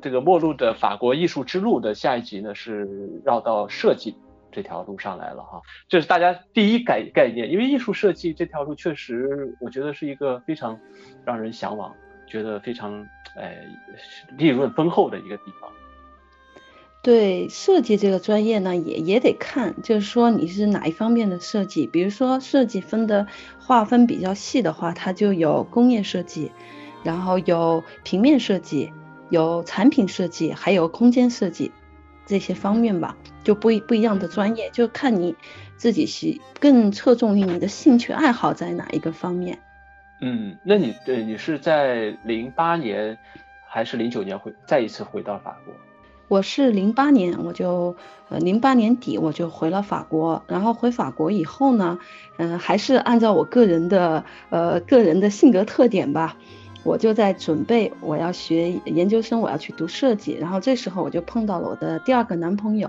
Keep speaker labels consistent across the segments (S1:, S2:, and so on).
S1: 这个末路的法国艺术之路的下一集呢，是绕到设计这条路上来了哈。这是大家第一概概念，因为艺术设计这条路确实，我觉得是一个非常让人向往，觉得非常哎利润丰厚的一个地方。
S2: 对设计这个专业呢，也也得看，就是说你是哪一方面的设计。比如说设计分的划分比较细的话，它就有工业设计，然后有平面设计，有产品设计，还有空间设计这些方面吧，就不一不一样的专业，就看你自己是更侧重于你的兴趣爱好在哪一个方面。
S1: 嗯，那你对你是在零八年还是零九年回再一次回到法国？
S2: 我是零八年，我就呃零八年底我就回了法国，然后回法国以后呢，嗯，还是按照我个人的呃个人的性格特点吧，我就在准备我要学研究生，我要去读设计，然后这时候我就碰到了我的第二个男朋友，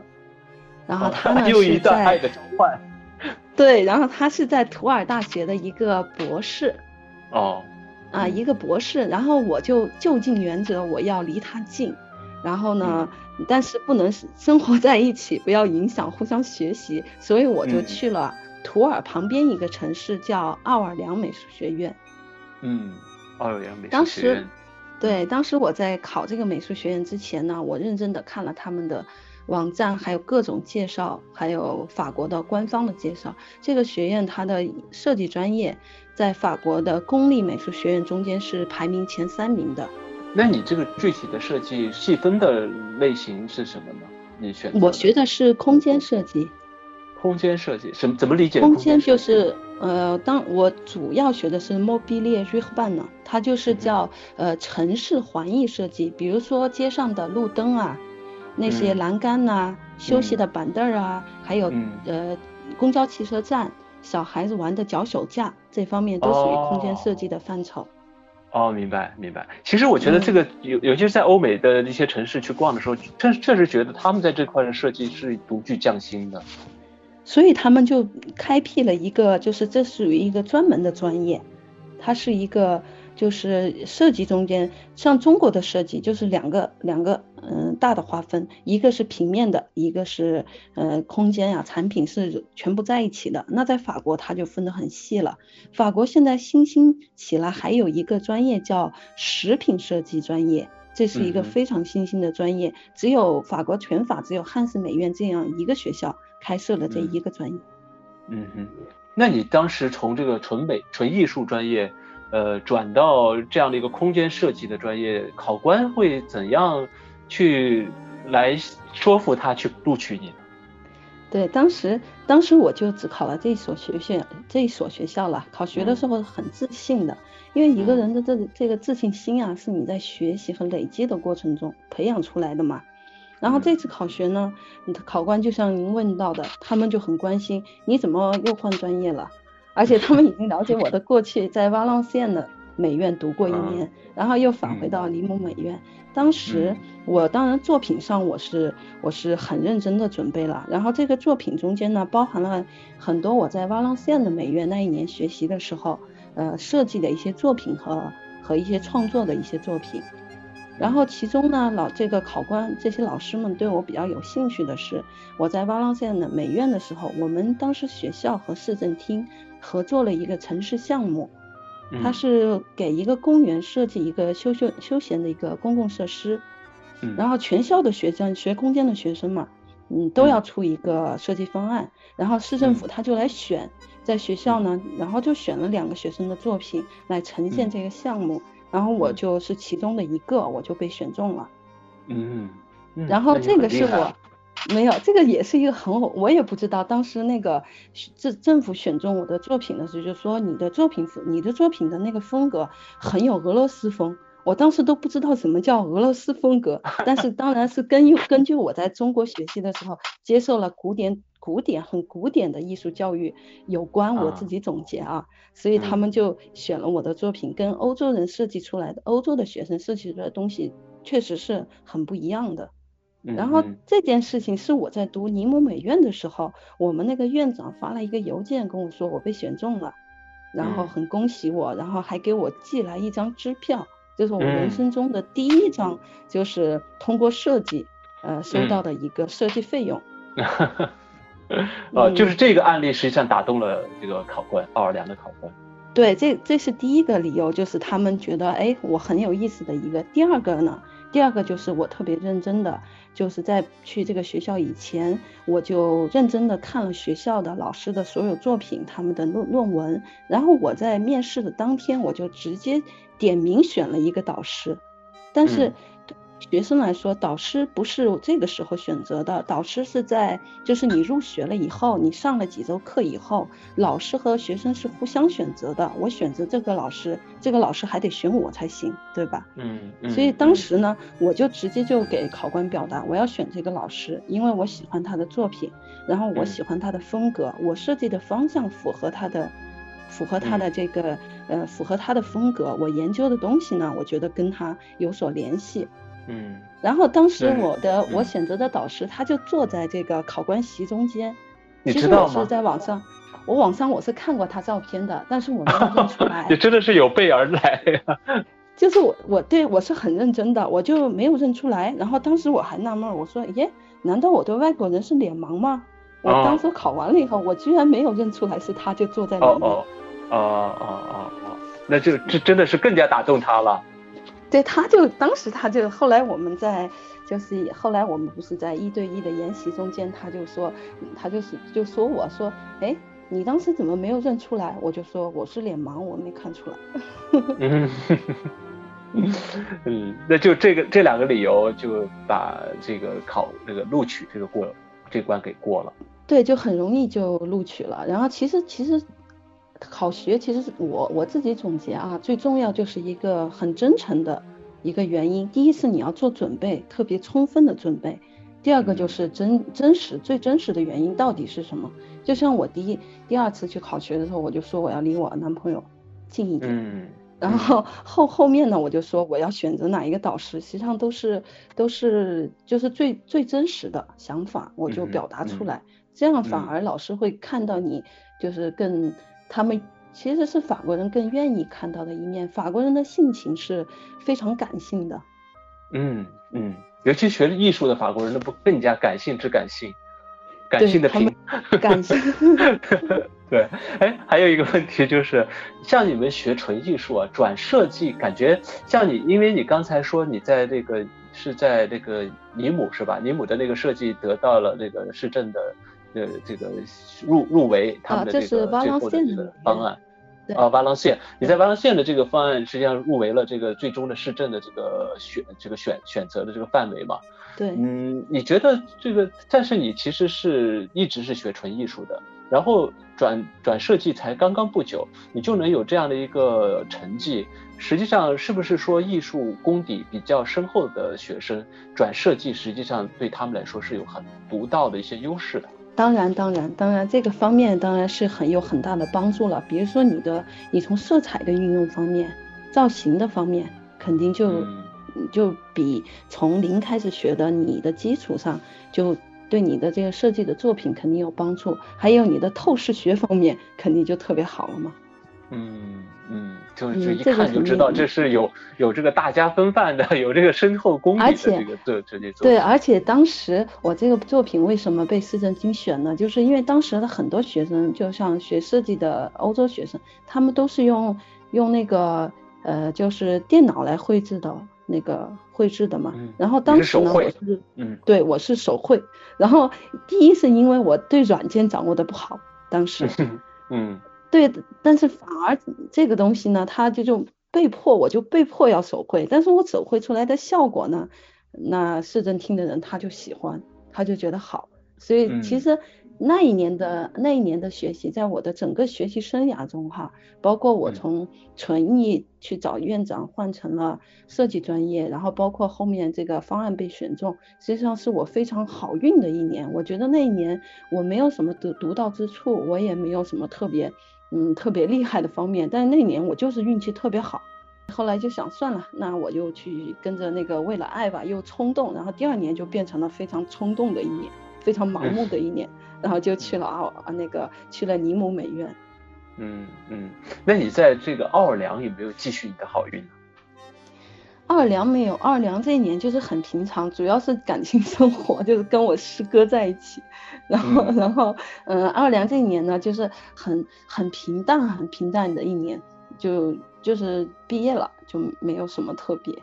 S2: 然后他呢是在
S1: 爱的召唤，
S2: 对，然后他是在图尔大学的一个博士，
S1: 哦，
S2: 啊一个博士，然后我就就近原则，我要离他近。然后呢，但是不能生活在一起，不要影响互相学习，所以我就去了图尔旁边一个城市，叫奥尔良美术学院。
S1: 嗯，奥尔良美
S2: 术学院。当时，对，当时我在考这个美术学院之前呢，我认真的看了他们的网站，还有各种介绍，还有法国的官方的介绍。这个学院它的设计专业在法国的公立美术学院中间是排名前三名的。
S1: 那你这个具体的设计细分的类型是什么呢？你选
S2: 我学的是空间设计。
S1: 空间设计什么？怎么理解？
S2: 空间就是呃，当我主要学的是 mobilier urbain 呢，它就是叫呃城市环艺设计。比如说街上的路灯啊，那些栏杆呐，休息的板凳啊，还有呃公交汽车站，小孩子玩的脚手架，这方面都属于空间设计的范畴。
S1: 哦，明白明白。其实我觉得这个有，尤其是在欧美的一些城市去逛的时候，确确实觉得他们在这块的设计是独具匠心的。
S2: 所以他们就开辟了一个，就是这属于一个专门的专业，它是一个。就是设计中间，像中国的设计就是两个两个嗯大的划分，一个是平面的，一个是呃空间呀产品是全部在一起的。那在法国它就分得很细了。法国现在新兴起来还有一个专业叫食品设计专业，这是一个非常新兴的专业，只有法国全法只有汉斯美院这样一个学校开设了这一个专业。
S1: 嗯哼，那你当时从这个纯美纯艺术专业。呃，转到这样的一个空间设计的专业，考官会怎样去来说服他去录取你呢？
S2: 对，当时当时我就只考了这一所学校，这一所学校了。考学的时候很自信的，因为一个人的这这个自信心啊，是你在学习和累积的过程中培养出来的嘛。然后这次考学呢，考官就像您问到的，他们就很关心你怎么又换专业了。而且他们已经了解我的过去，在瓦朗县的美院读过一年，然后又返回到尼姆美院。当时我当然作品上我是我是很认真的准备了，然后这个作品中间呢包含了很多我在瓦朗县的美院那一年学习的时候，呃设计的一些作品和和一些创作的一些作品。然后其中呢老这个考官这些老师们对我比较有兴趣的是，我在瓦朗县的美院的时候，我们当时学校和市政厅。合作了一个城市项目，它是给一个公园设计一个休休休闲的一个公共设施，然后全校的学生学空间的学生嘛，嗯，都要出一个设计方案，然后市政府他就来选，在学校呢，然后就选了两个学生的作品来呈现这个项目，然后我就是其中的一个，我就被选中了，
S1: 嗯，嗯
S2: 然后这个是我。没有，这个也是一个很，我也不知道。当时那个政政府选中我的作品的时候，就说你的作品，你的作品的那个风格很有俄罗斯风。我当时都不知道什么叫俄罗斯风格，但是当然是根根据我在中国学习的时候接受了古典古典很古典的艺术教育有关，我自己总结啊，所以他们就选了我的作品，跟欧洲人设计出来的欧洲的学生设计出来的东西确实是很不一样的。然后这件事情是我在读尼姆美院的时候，我们那个院长发了一个邮件跟我说我被选中了，然后很恭喜我，然后还给我寄来一张支票，这是我人生中的第一张，就是通过设计呃收到的一个设计费用。
S1: 呃，就是这个案例实际上打动了这个考官，奥尔良的考官。
S2: 对，这这是第一个理由，就是他们觉得哎我很有意思的一个。第二个呢，第二个就是我特别认真的，就是在去这个学校以前，我就认真的看了学校的老师的所有作品，他们的论论文，然后我在面试的当天，我就直接点名选了一个导师，但是。学生来说，导师不是这个时候选择的，导师是在就是你入学了以后，你上了几周课以后，老师和学生是互相选择的。我选择这个老师，这个老师还得选我才行，对吧？
S1: 嗯。
S2: 所以当时呢，我就直接就给考官表达，我要选这个老师，因为我喜欢他的作品，然后我喜欢他的风格，我设计的方向符合他的，符合他的这个呃，符合他的风格。我研究的东西呢，我觉得跟他有所联系。
S1: 嗯，
S2: 然后当时我的我选择的导师，他就坐在这个考官席中间。
S1: 你知道
S2: 吗？其实我是在网上，我网上我是看过他照片的，但是我没有认出来。
S1: 你真的是有备而来呀！
S2: 就是我我对我是很认真的，我就没有认出来。然后当时我还纳闷，我说耶，难道我对外国人是脸盲吗？我当时考完了以后，我居然没有认出来是他，就坐在里面。
S1: 哦哦哦哦哦哦，那就这真的是更加打动他了。
S2: 对，他就当时他就后来我们在就是后来我们不是在一对一的研习中间，他就说他就是就说我说哎，你当时怎么没有认出来？我就说我是脸盲，我没看出来。
S1: 嗯，嗯，那就这个这两个理由就把这个考这个录取这个过这关给过了。
S2: 对，就很容易就录取了。然后其实其实。考学其实是我我自己总结啊，最重要就是一个很真诚的一个原因。第一是你要做准备，特别充分的准备；第二个就是真真实最真实的原因到底是什么？就像我第一第二次去考学的时候，我就说我要离我男朋友近一点。
S1: 嗯。
S2: 然后后后面呢，我就说我要选择哪一个导师，实际上都是都是就是最最真实的想法，我就表达出来，这样反而老师会看到你就是更。他们其实是法国人更愿意看到的一面。法国人的性情是非常感性的。
S1: 嗯嗯，尤其学艺术的法国人，那不更加感性之感性，感性的
S2: 品。感性。
S1: 对，哎，还有一个问题就是，像你们学纯艺术啊，转设计，感觉像你，因为你刚才说你在这个是在这个尼姆是吧？尼姆的那个设计得到了那个市政的。呃，这个入入围他们的这个最后的方案，啊，瓦朗县，你在瓦朗县的这个方案实际上入围了这个最终的市政的这个选这个选选择的这个范围嘛？
S2: 对，
S1: 嗯，你觉得这个，但是你其实是一直是学纯艺术的，然后转转设计才刚刚不久，你就能有这样的一个成绩，实际上是不是说艺术功底比较深厚的学生转设计，实际上对他们来说是有很独到的一些优势的？
S2: 当然，当然，当然，这个方面当然是很有很大的帮助了。比如说你的，你从色彩的运用方面、造型的方面，肯定就就比从零开始学的，你的基础上就对你的这个设计的作品肯定有帮助。还有你的透视学方面，肯定就特别好了嘛。
S1: 嗯嗯，就就一看就知道这是有有这个大家风范的，有这个深厚功底的这个这这这
S2: 对，而且当时我这个作品为什么被市政精选呢？就是因为当时的很多学生，就像学设计的欧洲学生，他们都是用用那个呃，就是电脑来绘制的那个绘制的嘛。然后当时呢，我是嗯，对我是手绘。然后第一是因为我对软件掌握的不好，当时
S1: 嗯。
S2: 对，但是反而这个东西呢，它就就被迫，我就被迫要手绘，但是我手绘出来的效果呢，那市政厅的人他就喜欢，他就觉得好，所以其实。那一年的那一年的学习，在我的整个学习生涯中，哈，包括我从纯艺去找院长换成了设计专业，然后包括后面这个方案被选中，实际上是我非常好运的一年。我觉得那一年我没有什么独独到之处，我也没有什么特别嗯特别厉害的方面，但是那年我就是运气特别好。后来就想算了，那我就去跟着那个为了爱吧，又冲动，然后第二年就变成了非常冲动的一年，非常盲目的一年。然后就去了奥啊那个去了尼姆美院，
S1: 嗯嗯，那你在这个奥尔良有没有继续你的好运呢？
S2: 二良没有，二良这一年就是很平常，主要是感情生活，就是跟我师哥在一起，然后然后嗯，二良这一年呢，就是很很平淡，很平淡的一年，就就是毕业了，就没有什么特别。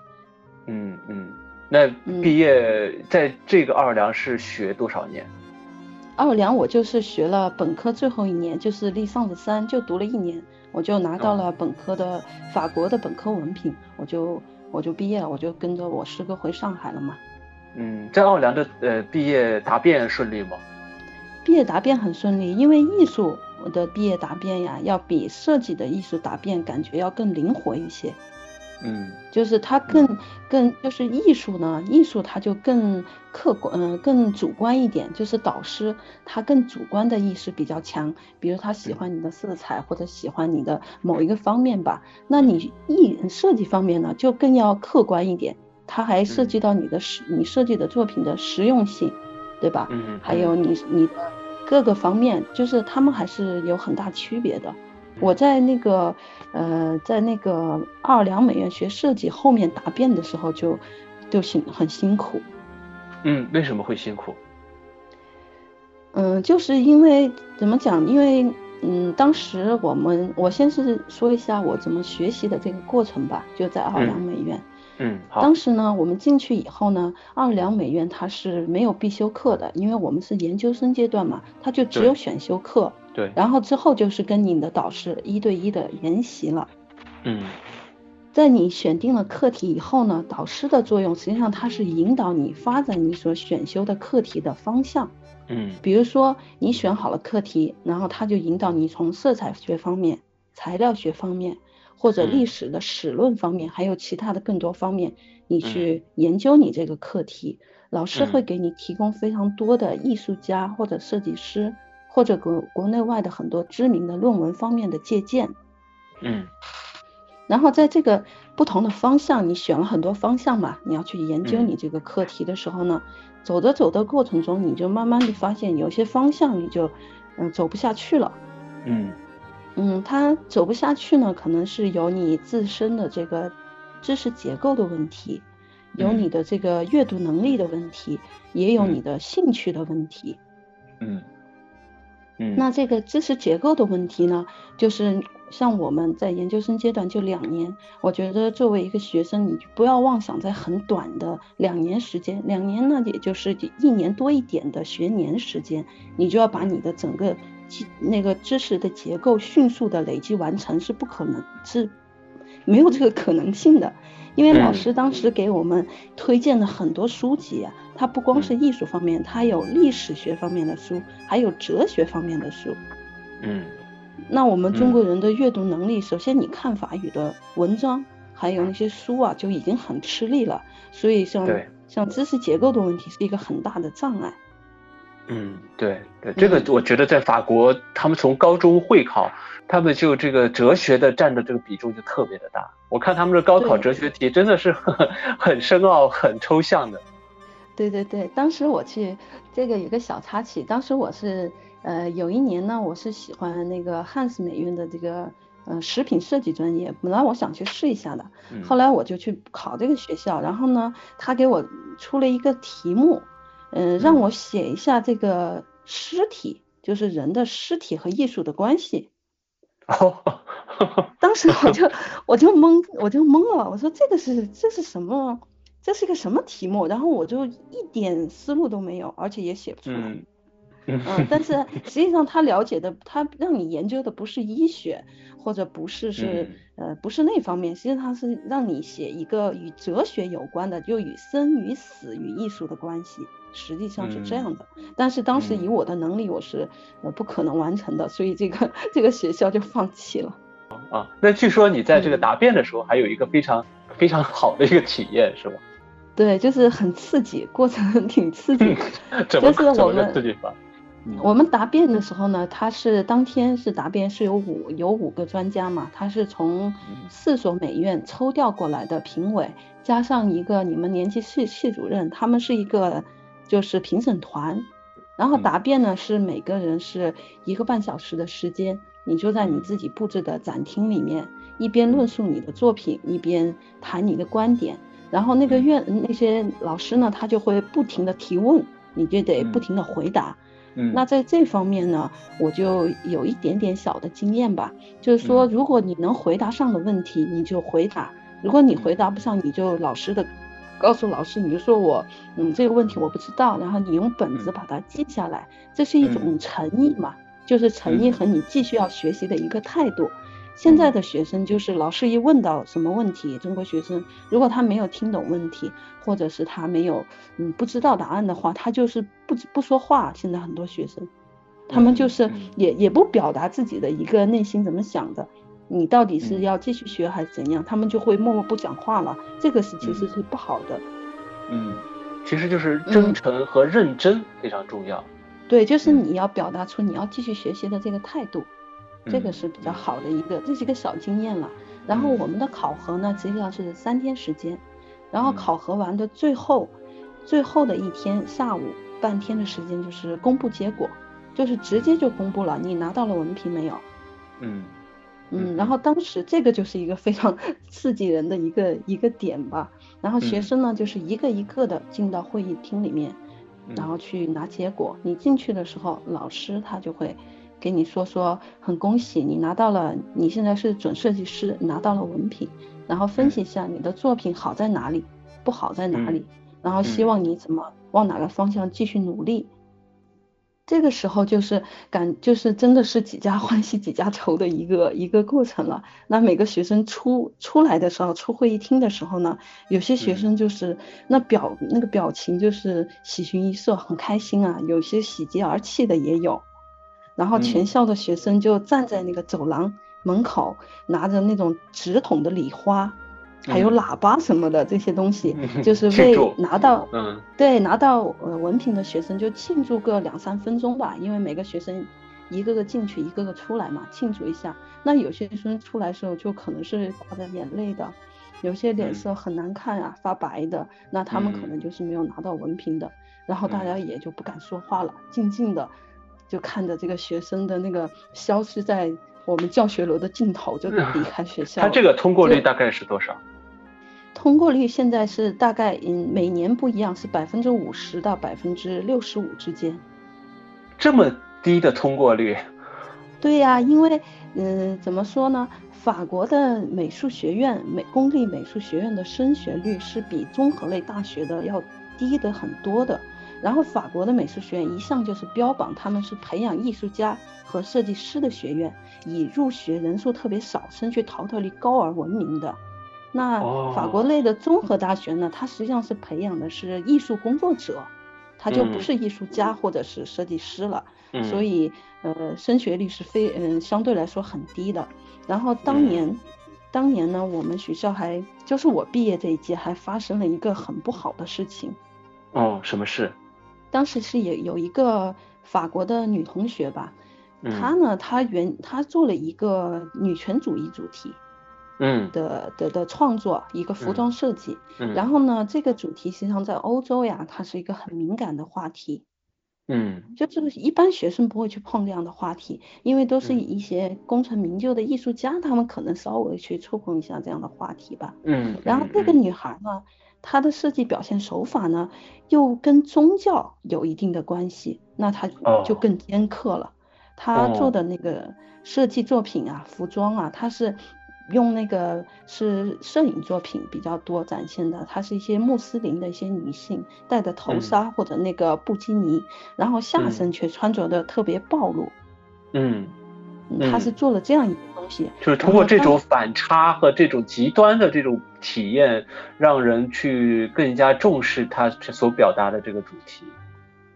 S1: 嗯嗯，那毕业在这个奥尔良是学多少年？
S2: 奥尔良我就是学了本科最后一年，就是立上的三，就读了一年，我就拿到了本科的法国的本科文凭，我就我就毕业了，我就跟着我师哥回上海了嘛。
S1: 嗯，在奥良的呃毕业答辩顺利吗？
S2: 毕业答辩很顺利，因为艺术的毕业答辩呀，要比设计的艺术答辩感觉要更灵活一些。
S1: 嗯，
S2: 就是它更更就是艺术呢，艺术它就更客观，嗯，更主观一点。就是导师他更主观的意识比较强，比如他喜欢你的色彩或者喜欢你的某一个方面吧。那你艺设计方面呢，就更要客观一点，它还涉及到你的实你设计的作品的实用性，对吧？
S1: 嗯，
S2: 还有你你的各个方面，就是他们还是有很大区别的。我在那个，呃，在那个奥尔良美院学设计，后面答辩的时候就就辛很辛苦。
S1: 嗯，为什么会辛苦？
S2: 嗯，就是因为怎么讲？因为嗯，当时我们我先是说一下我怎么学习的这个过程吧，就在奥尔良美院。
S1: 嗯，好。
S2: 当时呢，我们进去以后呢，奥尔良美院它是没有必修课的，因为我们是研究生阶段嘛，它就只有选修课。
S1: 对，
S2: 然后之后就是跟你的导师一对一的研习了。
S1: 嗯，
S2: 在你选定了课题以后呢，导师的作用实际上他是引导你发展你所选修的课题的方向。
S1: 嗯，
S2: 比如说你选好了课题，然后他就引导你从色彩学方面、材料学方面，或者历史的史论方面，还有其他的更多方面，你去研究你这个课题。老师会给你提供非常多的艺术家或者设计师。或者国国内外的很多知名的论文方面的借鉴，
S1: 嗯，
S2: 然后在这个不同的方向，你选了很多方向嘛，你要去研究你这个课题的时候呢，走着走的过程中，你就慢慢的发现有些方向你就嗯走不下去了，
S1: 嗯。
S2: 嗯，它走不下去呢，可能是有你自身的这个知识结构的问题，有你的这个阅读能力的问题，也有你的兴趣的问题，
S1: 嗯。
S2: 那这个知识结构的问题呢，就是像我们在研究生阶段就两年，我觉得作为一个学生，你不要妄想在很短的两年时间，两年呢也就是一年多一点的学年时间，你就要把你的整个那个知识的结构迅速的累积完成，是不可能，是没有这个可能性的。因为老师当时给我们推荐了很多书籍啊，它不光是艺术方面，它有历史学方面的书，还有哲学方面的书。
S1: 嗯，
S2: 那我们中国人的阅读能力，首先你看法语的文章，还有那些书啊，就已经很吃力了。所以像像知识结构的问题是一个很大的障碍。
S1: 嗯，对对，这个我觉得在法国，他们从高中会考，他们就这个哲学的占的这个比重就特别的大。我看他们的高考哲学题真的是很很深奥、很抽象的。
S2: 对对对，当时我去这个有个小插曲，当时我是呃有一年呢，我是喜欢那个汉斯美院的这个呃食品设计专业，本来我想去试一下的，后来我就去考这个学校，然后呢，他给我出了一个题目。嗯，让我写一下这个尸体，就是人的尸体和艺术的关系。
S1: 哦，
S2: 当时我就 我就懵，我就懵了。我说这个是这是什么？这是一个什么题目？然后我就一点思路都没有，而且也写不出来。嗯，但是实际上他了解的，他让你研究的不是医学，或者不是是呃不是那方面，实际上是让你写一个与哲学有关的，就与生与死与艺术的关系。实际上是这样的，但是当时以我的能力，我是呃不可能完成的，所以这个这个学校就放弃了。
S1: 啊，那据说你在这个答辩的时候，还有一个非常非常好的一个体验，是吧？
S2: 对，就是很刺激，过程挺刺激。
S1: 就是
S2: 我们
S1: 刺激法？
S2: 我们答辩的时候呢，他是当天是答辩，是有五有五个专家嘛，他是从四所美院抽调过来的评委，加上一个你们年级系系主任，他们是一个。就是评审团，然后答辩呢是每个人是一个半小时的时间，你就在你自己布置的展厅里面，一边论述你的作品，一边谈你的观点。然后那个院那些老师呢，他就会不停的提问，你就得不停的回答。
S1: 嗯，
S2: 那在这方面呢，我就有一点点小的经验吧，就是说，如果你能回答上的问题，你就回答；如果你回答不上，你就老实的告诉老师，你就说我，嗯，这个问题我不知道，然后你用本子把它记下来，这是一种诚意嘛，就是诚意和你继续要学习的一个态度。现在的学生就是老师一问到什么问题，中国学生如果他没有听懂问题，或者是他没有嗯不知道答案的话，他就是不不说话。现在很多学生，他们就是也也不表达自己的一个内心怎么想的，你到底是要继续学还是怎样，他们就会默默不讲话了。这个是其实是不好的。
S1: 嗯，其实就是真诚和认真非常重要。
S2: 对，就是你要表达出你要继续学习的这个态度。这个是比较好的一个，这是一个小经验了。然后我们的考核呢，实际上是三天时间，然后考核完的最后，最后的一天下午半天的时间就是公布结果，就是直接就公布了，你拿到了文凭没有？
S1: 嗯
S2: 嗯，然后当时这个就是一个非常 刺激人的一个一个点吧。然后学生呢，就是一个一个的进到会议厅里面，然后去拿结果。你进去的时候，老师他就会。给你说说，很恭喜你拿到了，你现在是准设计师，拿到了文凭，然后分析一下你的作品好在哪里，不好在哪里，然后希望你怎么往哪个方向继续努力。这个时候就是感，就是真的是几家欢喜几家愁的一个一个过程了。那每个学生出出来的时候，出会议厅的时候呢，有些学生就是那表那个表情就是喜形于色，很开心啊，有些喜极而泣的也有。然后全校的学生就站在那个走廊门口，拿着那种纸筒的礼花，还有喇叭什么的这些东西，就是 为拿到，
S1: 嗯，
S2: 对，拿到呃文凭的学生就庆祝个两三分钟吧，因为每个学生一个个进去，一个个出来嘛，庆祝一下。那有些学生出来时候就可能是挂着眼泪的，有些脸色很难看啊，发白的，那他们可能就是没有拿到文凭的。然后大家也就不敢说话了，静静的。就看着这个学生的那个消失在我们教学楼的尽头，就离开学校。
S1: 他这个通过率大概是多少？
S2: 通过率现在是大概嗯每年不一样，是百分之五十到百分之六十五之间。
S1: 这么低的通过率？
S2: 对呀，因为嗯怎么说呢？法国的美术学院美公立美术学院的升学率是比综合类大学的要低的很多的。然后法国的美术学院一向就是标榜他们是培养艺术家和设计师的学院，以入学人数特别少、升学淘汰率高而闻名的。那法国类的综合大学呢，它实际上是培养的是艺术工作者，它就不是艺术家或者是设计师了。所以呃，升学率是非嗯相对来说很低的。然后当年，当年呢，我们学校还就是我毕业这一届还发生了一个很不好的事情。
S1: 哦，什么事？
S2: 当时是有有一个法国的女同学吧，她呢，她原她做了一个女权主义主题，
S1: 嗯。
S2: 的的的创作，一个服装设计，然后呢，这个主题实际上在欧洲呀，它是一个很敏感的话题，
S1: 嗯，
S2: 就这个一般学生不会去碰这样的话题，因为都是一些功成名就的艺术家，他们可能稍微去触碰一下这样的话题吧，
S1: 嗯，
S2: 然后这个女孩呢。她的设计表现手法呢，又跟宗教有一定的关系，那她就更尖刻了。她做的那个设计作品啊，服装啊，她是用那个是摄影作品比较多展现的，它是一些穆斯林的一些女性戴的头纱或者那个布基尼，然后下身却穿着的特别暴露。
S1: 嗯。
S2: 他是做了这样一个东西，
S1: 就是通过这种反差和这种极端的这种体验，让人去更加重视他所表达的这个主题。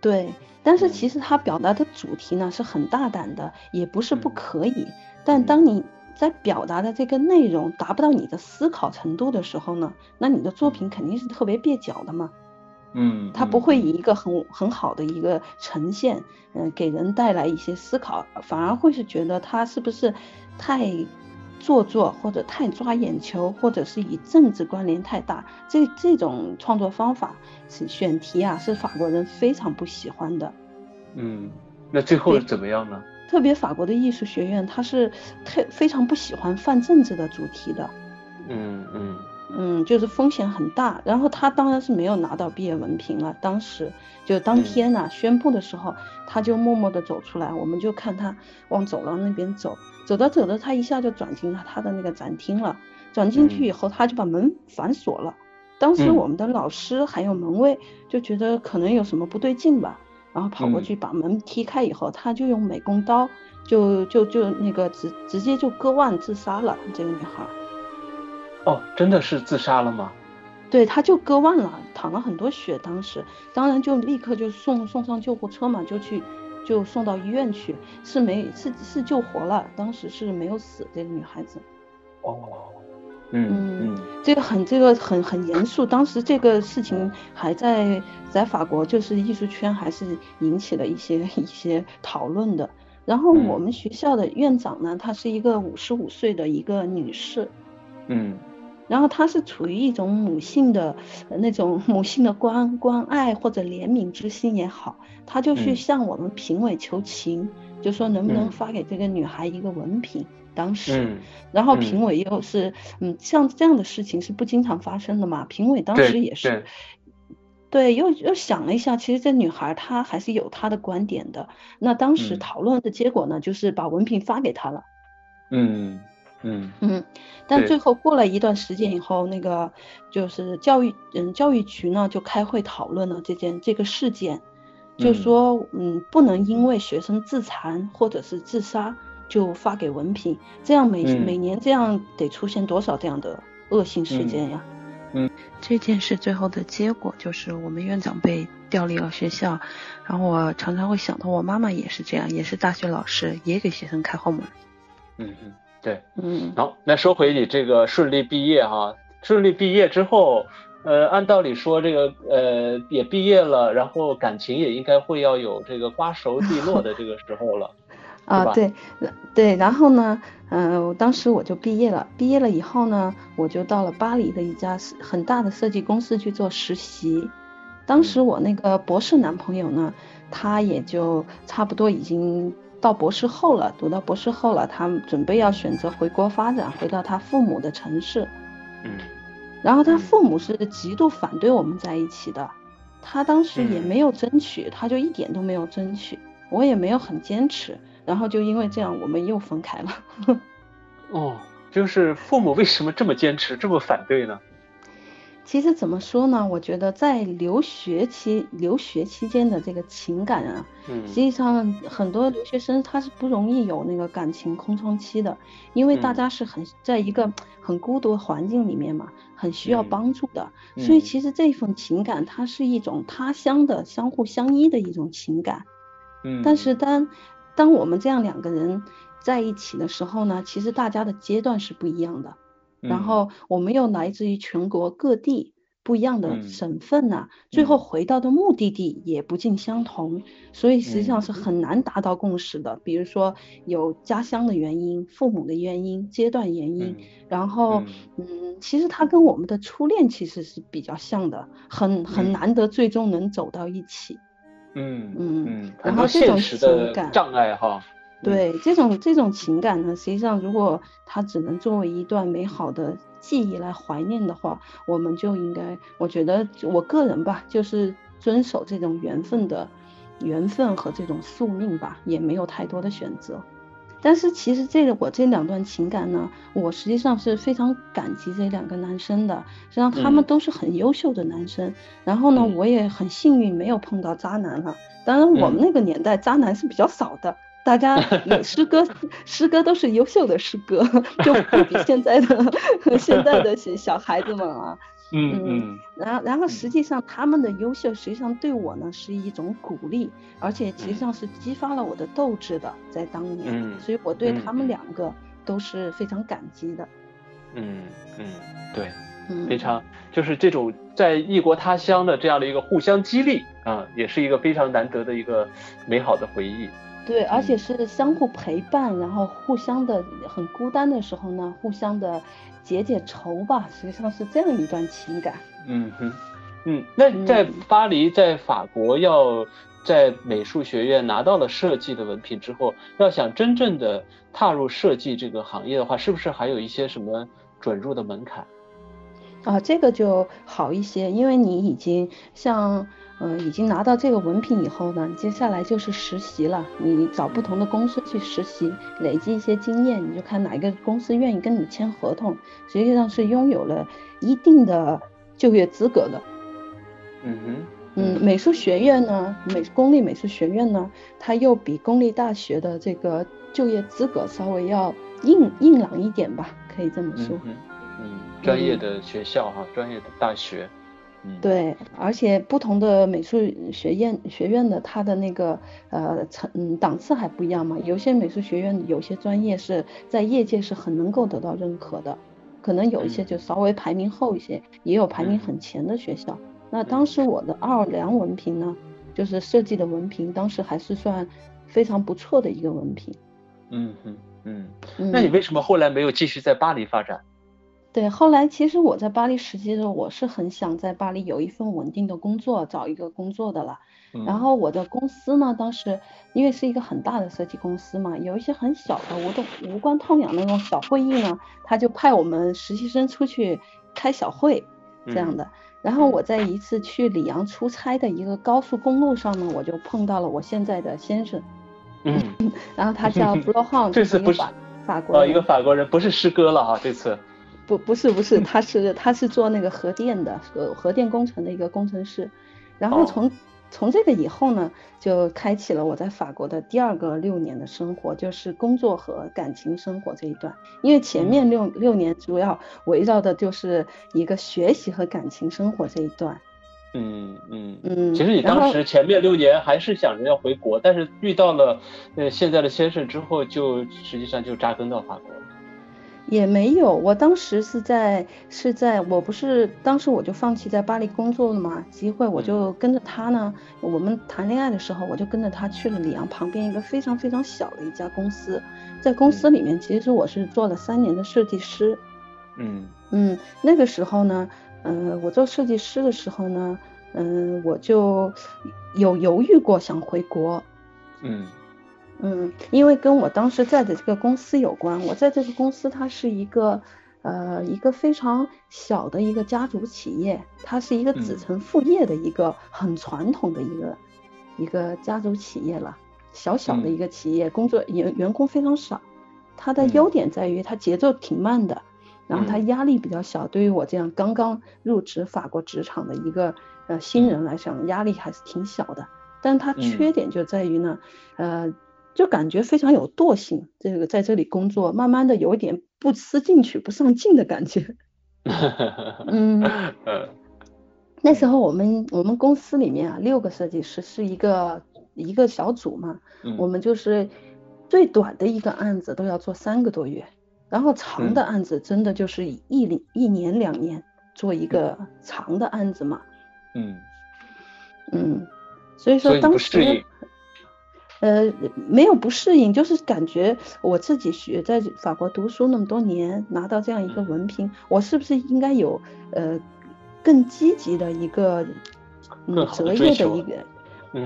S2: 对，但是其实他表达的主题呢是很大胆的，也不是不可以。但当你在表达的这个内容达不到你的思考程度的时候呢，那你的作品肯定是特别蹩脚的嘛。
S1: 嗯，
S2: 他不会以一个很很好的一个呈现，嗯，给人带来一些思考，反而会是觉得他是不是太做作，或者太抓眼球，或者是以政治关联太大。这这种创作方法是选题啊，是法国人非常不喜欢的。
S1: 嗯，那最后怎么样呢？
S2: 特别法国的艺术学院，他是特非常不喜欢泛政治的主题的。
S1: 嗯嗯。
S2: 嗯，就是风险很大。然后他当然是没有拿到毕业文凭了。当时就当天呢宣布的时候，他就默默地走出来，我们就看他往走廊那边走，走着走着，他一下就转进了他的那个展厅了。转进去以后，他就把门反锁了。当时我们的老师还有门卫就觉得可能有什么不对劲吧，然后跑过去把门踢开以后，他就用美工刀就就就那个直直接就割腕自杀了。这个女孩。
S1: 哦，真的是自杀了吗？
S2: 对，他就割腕了，淌了很多血。当时，当然就立刻就送送上救护车嘛，就去就送到医院去，是没是是救活了，当时是没有死这个女孩子。
S1: 哦，嗯嗯，
S2: 这个很这个很很严肃，当时这个事情还在在法国就是艺术圈还是引起了一些 一些讨论的。然后我们学校的院长呢，她是一个五十五岁的一个女士。
S1: 嗯。
S2: 然后她是处于一种母性的那种 母性的关关爱或者怜悯之心也好，她就去向我们评委求情，就说能不能发给这个女孩一个文凭。当时，然后评委又是嗯，像这样的事情是不经常发生的嘛？评委当时也是，对，又又想了一下，其实这女孩她还是有她的观点的。那当时讨论的结果呢，就是把文凭发给她了。
S1: 嗯。
S2: 嗯嗯，但最后过了一段时间以后，那个就是教育嗯教育局呢就开会讨论了这件这个事件，就说嗯不能因为学生自残或者是自杀就发给文凭，这样每每年这样得出现多少这样的恶性事件呀？
S1: 嗯，
S2: 这件事最后的结果就是我们院长被调离了学校，然后我常常会想到我妈妈也是这样，也是大学老师，也给学生开后门。
S1: 嗯嗯。对，嗯，好，那说回你这个顺利毕业哈，顺利毕业之后，呃，按道理说这个呃也毕业了，然后感情也应该会要有这个瓜熟蒂落的这个时候了，
S2: 啊，对，对，然后呢，嗯，当时我就毕业了，毕业了以后呢，我就到了巴黎的一家很大的设计公司去做实习，当时我那个博士男朋友呢，他也就差不多已经。到博士后了，读到博士后了，他准备要选择回国发展，回到他父母的城市。
S1: 嗯，
S2: 然后他父母是极度反对我们在一起的，他当时也没有争取，他就一点都没有争取，我也没有很坚持，然后就因为这样，我们又分开了。
S1: 哦，就是父母为什么这么坚持，这么反对呢？
S2: 其实怎么说呢？我觉得在留学期留学期间的这个情感啊，嗯，实际上很多留学生他是不容易有那个感情空窗期的，因为大家是很在一个很孤独的环境里面嘛，很需要帮助的，所以。其实这份情感它是一种他乡的相互相依的一种情感，
S1: 嗯，
S2: 但是当当我们这样两个人在一起的时候呢，其实大家的阶段是不一样的。然后我们又来自于全国各地不一样的省份呐，最后回到的目的地也不尽相同，所以实际上是很难达到共识的。比如说有家乡的原因、父母的原因、阶段原因，然后嗯，其实他跟我们的初恋其实是比较像的，很很难得最终能走到一起。
S1: 嗯
S2: 嗯嗯，然后这种情感
S1: 障碍哈。
S2: 对这种这种情感呢，实际上如果它只能作为一段美好的记忆来怀念的话，我们就应该，我觉得我个人吧，就是遵守这种缘分的缘分和这种宿命吧，也没有太多的选择。但是其实这个我这两段情感呢，我实际上是非常感激这两个男生的，实际上他们都是很优秀的男生。然后呢，我也很幸运没有碰到渣男了。当然我们那个年代渣男是比较少的。大家 诗歌，诗歌都是优秀的诗歌，就不比现在的 现在的小孩子们啊。
S1: 嗯嗯。
S2: 然后，然后实际上他们的优秀，实际上对我呢是一种鼓励，而且实际上是激发了我的斗志的，在当年。嗯。所以我对他们两个都是非常感激的。
S1: 嗯嗯，对，非常就是这种在异国他乡的这样的一个互相激励啊，也是一个非常难得的一个美好的回忆。
S2: 对，而且是相互陪伴，然后互相的很孤单的时候呢，互相的解解愁吧，实际上是这样一段情感。
S1: 嗯哼，嗯，那在巴黎，在法国，要在美术学院拿到了设计的文凭之后，要想真正的踏入设计这个行业的话，是不是还有一些什么准入的门槛？
S2: 啊，这个就好一些，因为你已经像，呃，已经拿到这个文凭以后呢，接下来就是实习了。你找不同的公司去实习，累积一些经验，你就看哪一个公司愿意跟你签合同，实际上是拥有了一定的就业资格的。
S1: 嗯哼，
S2: 嗯，美术学院呢，美公立美术学院呢，它又比公立大学的这个就业资格稍微要硬硬朗一点吧，可以这么说。
S1: 嗯，专业的学校哈，专业的大学，嗯，
S2: 对，而且不同的美术学院学院的它的那个呃层嗯档次还不一样嘛，有些美术学院有些专业是在业界是很能够得到认可的，可能有一些就稍微排名后一些，也有排名很前的学校。那当时我的奥尔良文凭呢，就是设计的文凭，当时还是算非常不错的一个文凭。
S1: 嗯嗯嗯，那你为什么后来没有继续在巴黎发展？
S2: 对，后来其实我在巴黎实习的时候，我是很想在巴黎有一份稳定的工作，找一个工作的了。然后我的公司呢，当时因为是一个很大的设计公司嘛，有一些很小的无动无关痛痒那种小会议呢，他就派我们实习生出去开小会这样的。然后我在一次去里昂出差的一个高速公路上呢，我就碰到了我现在的先生。
S1: 嗯。
S2: 然后他叫 b r o h n
S1: 这次不是
S2: 法国哦，
S1: 一个法国人，不是师哥了哈，这次。
S2: 不不是不是，他是他是做那个核电的核核电工程的一个工程师，然后从从这个以后呢，就开启了我在法国的第二个六年的生活，就是工作和感情生活这一段。因为前面六六年主要围绕的就是一个学习和感情生活这一段。
S1: 嗯嗯嗯。其实你当时前面六年还是想着要回国，但是遇到了呃现在的先生之后，就实际上就扎根到法国了。
S2: 也没有，我当时是在是在我不是当时我就放弃在巴黎工作了嘛，机会我就跟着他呢。我们谈恋爱的时候，我就跟着他去了里昂旁边一个非常非常小的一家公司，在公司里面，其实我是做了三年的设计师。
S1: 嗯
S2: 嗯，那个时候呢，嗯，我做设计师的时候呢，嗯，我就有犹豫过想回国。
S1: 嗯。
S2: 嗯，因为跟我当时在的这个公司有关，我在这个公司，它是一个呃一个非常小的一个家族企业，它是一个子承父业的一个很传统的一个一个家族企业了，小小的一个企业，工作员员工非常少，它的优点在于它节奏挺慢的，然后它压力比较小，对于我这样刚刚入职法国职场的一个呃新人来讲，压力还是挺小的，但它缺点就在于呢，呃。就感觉非常有惰性，这个在这里工作，慢慢的有一点不思进取、不上进的感觉。嗯，那时候我们我们公司里面啊，六个设计师是一个一个小组嘛，我们就是最短的一个案子都要做三个多月，然后长的案子真的就是一一年两年做一个长的案子嘛。
S1: 嗯
S2: 嗯，所以说当时。呃，没有不适应，就是感觉我自己学在法国读书那么多年，拿到这样一个文凭，我是不是应该有呃更积极的一个嗯择业的一个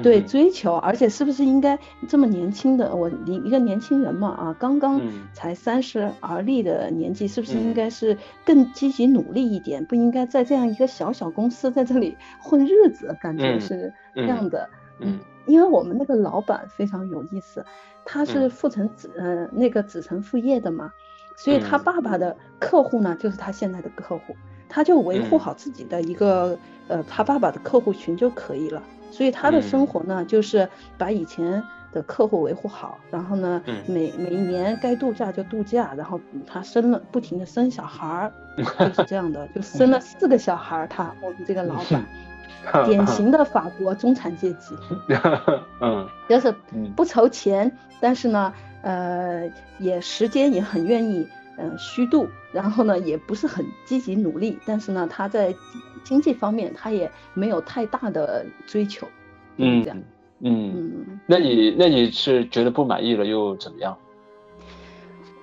S2: 对追求，而且是不是应该这么年轻的我一一个年轻人嘛啊，刚刚才三十而立的年纪，是不是应该是更积极努力一点，不应该在这样一个小小公司在这里混日子，感觉是这样的，嗯。因为我们那个老板非常有意思，他是父承子呃那个子承父业的嘛，所以他爸爸的客户呢就是他现在的客户，他就维护好自己的一个呃他爸爸的客户群就可以了，所以他的生活呢就是把以前的客户维护好，然后呢每每一年该度假就度假，然后他生了不停的生小孩儿，就是这样的，就生了四个小孩儿，他我们这个老板。典型的法国中产阶级，
S1: 嗯，
S2: 就是不愁钱，但是呢，呃，也时间也很愿意，嗯，虚度，然后呢，也不是很积极努力，但是呢，他在经济方面他也没有太大的追求，
S1: 嗯，
S2: 这样，
S1: 嗯。嗯，那你那你是觉得不满意了又怎么样？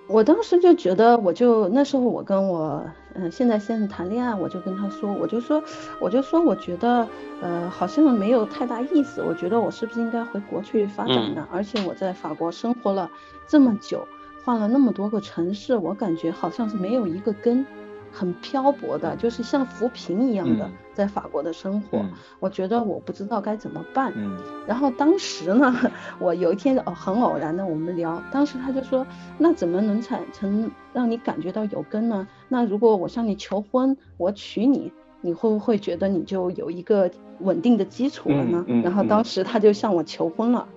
S2: 我当时就觉得，我就那时候我跟我嗯现在先生谈恋爱，我就跟他说，我就说，我就说，我觉得呃好像没有太大意思，我觉得我是不是应该回国去发展呢？而且我在法国生活了这么久，换了那么多个城市，我感觉好像是没有一个根，很漂泊的，就是像浮萍一样的在法国的生活。我觉得我不知道该怎么办。
S1: 嗯。
S2: 然后当时呢，我有一天哦很偶然的我们聊，当时他就说，那怎么能产生让你感觉到有根呢？那如果我向你求婚，我娶你，你会不会觉得你就有一个稳定的基础了呢？然后当时他就向我求婚了。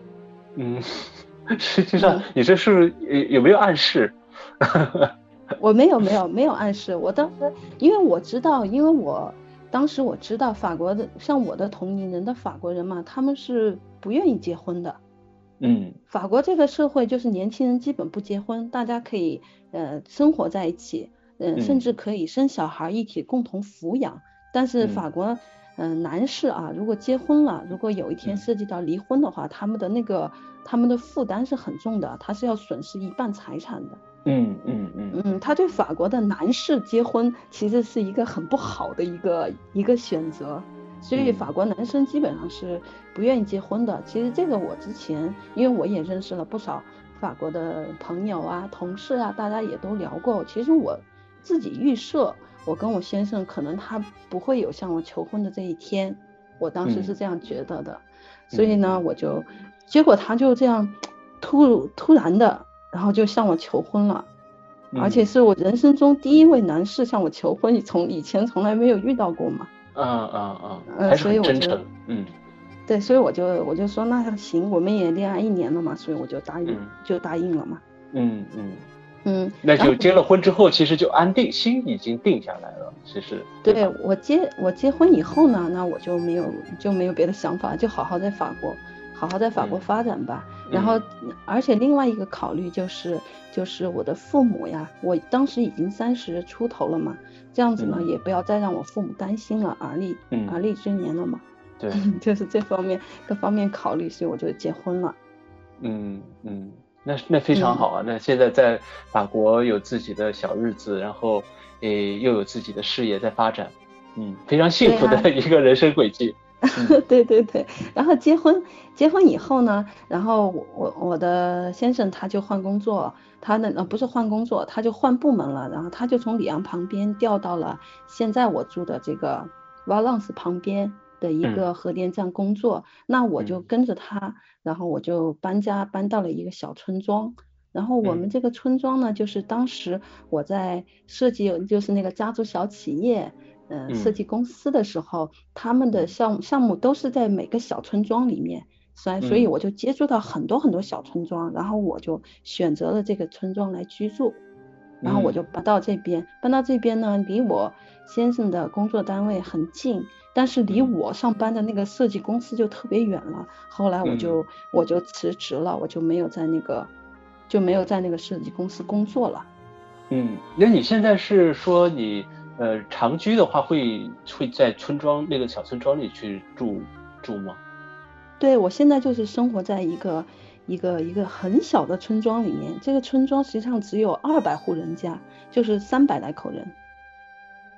S1: 嗯，实际上你这是有有没有暗示？
S2: 我没有没有没有暗示，我当时因为我知道，因为我当时我知道法国的像我的同龄人的法国人嘛，他们是不愿意结婚的。
S1: 嗯，
S2: 法国这个社会就是年轻人基本不结婚，大家可以呃生活在一起，嗯，甚至可以生小孩一起共同抚养。但是法国嗯男士啊，如果结婚了，如果有一天涉及到离婚的话，他们的那个他们的负担是很重的，他是要损失一半财产的。
S1: 嗯嗯嗯
S2: 嗯，他对法国的男士结婚其实是一个很不好的一个一个选择，所以法国男生基本上是不愿意结婚的。其实这个我之前，因为我也认识了不少法国的朋友啊、同事啊，大家也都聊过。其实我自己预设，我跟我先生可能他不会有向我求婚的这一天，我当时是这样觉得的。所以呢，我就结果他就这样突突然的。然后就向我求婚了，而且是我人生中第一位男士向我求婚，从以前从来没有遇到过嘛。
S1: 嗯嗯嗯，嗯，
S2: 所以我就，
S1: 嗯，
S2: 对，所以我就我就说那行，我们也恋爱一年了嘛，所以我就答应，就答应了嘛。
S1: 嗯嗯
S2: 嗯，
S1: 那就结了婚之后，其实就安定，心已经定下来了，其实。
S2: 对我结我结婚以后呢，那我就没有就没有别的想法，就好好在法国。好好在法国发展吧，然后，而且另外一个考虑就是，就是我的父母呀，我当时已经三十出头了嘛，这样子呢，也不要再让我父母担心了，而立而立之年了嘛，
S1: 对，
S2: 就是这方面各方面考虑，所以我就结婚了。
S1: 嗯嗯，那那非常好啊，那现在在法国有自己的小日子，然后诶又有自己的事业在发展，嗯，非常幸福的一个人生轨迹。
S2: 对对对，然后结婚结婚以后呢，然后我我的先生他就换工作，他那呃不是换工作，他就换部门了，然后他就从里昂旁边调到了现在我住的这个 Valence 旁边的一个核电站工作，那我就跟着他，然后我就搬家搬到了一个小村庄，然后我们这个村庄呢，就是当时我在设计，就是那个家族小企业。嗯，设计公司的时候，他们的项目项目都是在每个小村庄里面，所以所以我就接触到很多很多小村庄，然后我就选择了这个村庄来居住，然后我就搬到这边，搬到这边呢，离我先生的工作单位很近，但是离我上班的那个设计公司就特别远了，后来我就我就辞职了，我就没有在那个就没有在那个设计公司工作了。
S1: 嗯，那你现在是说你？呃，长居的话会会在村庄那个小村庄里去住住吗？
S2: 对，我现在就是生活在一个一个一个很小的村庄里面，这个村庄实际上只有二百户人家，就是三百来口人。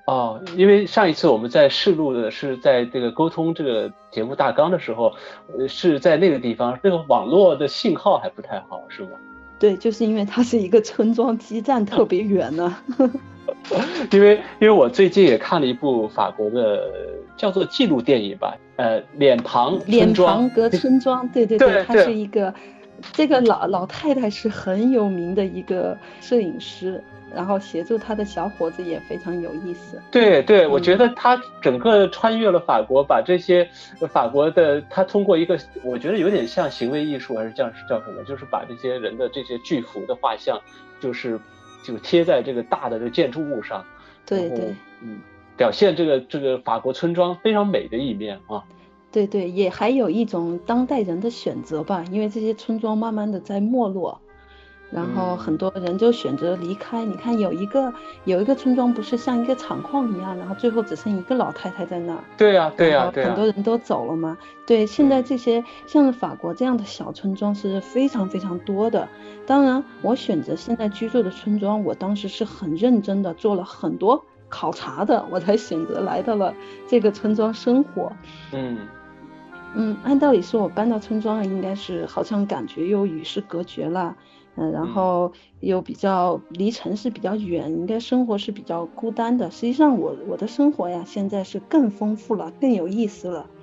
S1: 哦，因为上一次我们在试录的是在这个沟通这个节目大纲的时候，呃，是在那个地方，那个网络的信号还不太好，是吗？
S2: 对，就是因为它是一个村庄，基站特别远呢。
S1: 因为因为我最近也看了一部法国的叫做纪录电影吧，呃，脸庞
S2: 脸庞格村 庄，对对对，它是一个这个老老太太是很有名的一个摄影师，然后协助他的小伙子也非常有意思。
S1: 对对，我觉得他整个穿越了法国，把这些法国的他通过一个我觉得有点像行为艺术还是叫叫什么，就是把这些人的这些巨幅的画像，就是。就贴在这个大的这建筑物上，
S2: 对对，
S1: 嗯，表现这个这个法国村庄非常美的一面啊。
S2: 对对，也还有一种当代人的选择吧，因为这些村庄慢慢的在没落。然后很多人就选择离开。你看有一个有一个村庄不是像一个厂矿一样，然后最后只剩一个老太太在那儿。
S1: 对呀对呀对
S2: 很多人都走了嘛。对，现在这些像法国这样的小村庄是非常非常多的。当然，我选择现在居住的村庄，我当时是很认真的做了很多考察的，我才选择来到了这个村庄生活。
S1: 嗯
S2: 嗯，按道理说，我搬到村庄了应该是好像感觉又与世隔绝了。嗯，然后又比较离城市比较远，应该生活是比较孤单的。实际上我我的生活呀，现在是更丰富了，更有意思了。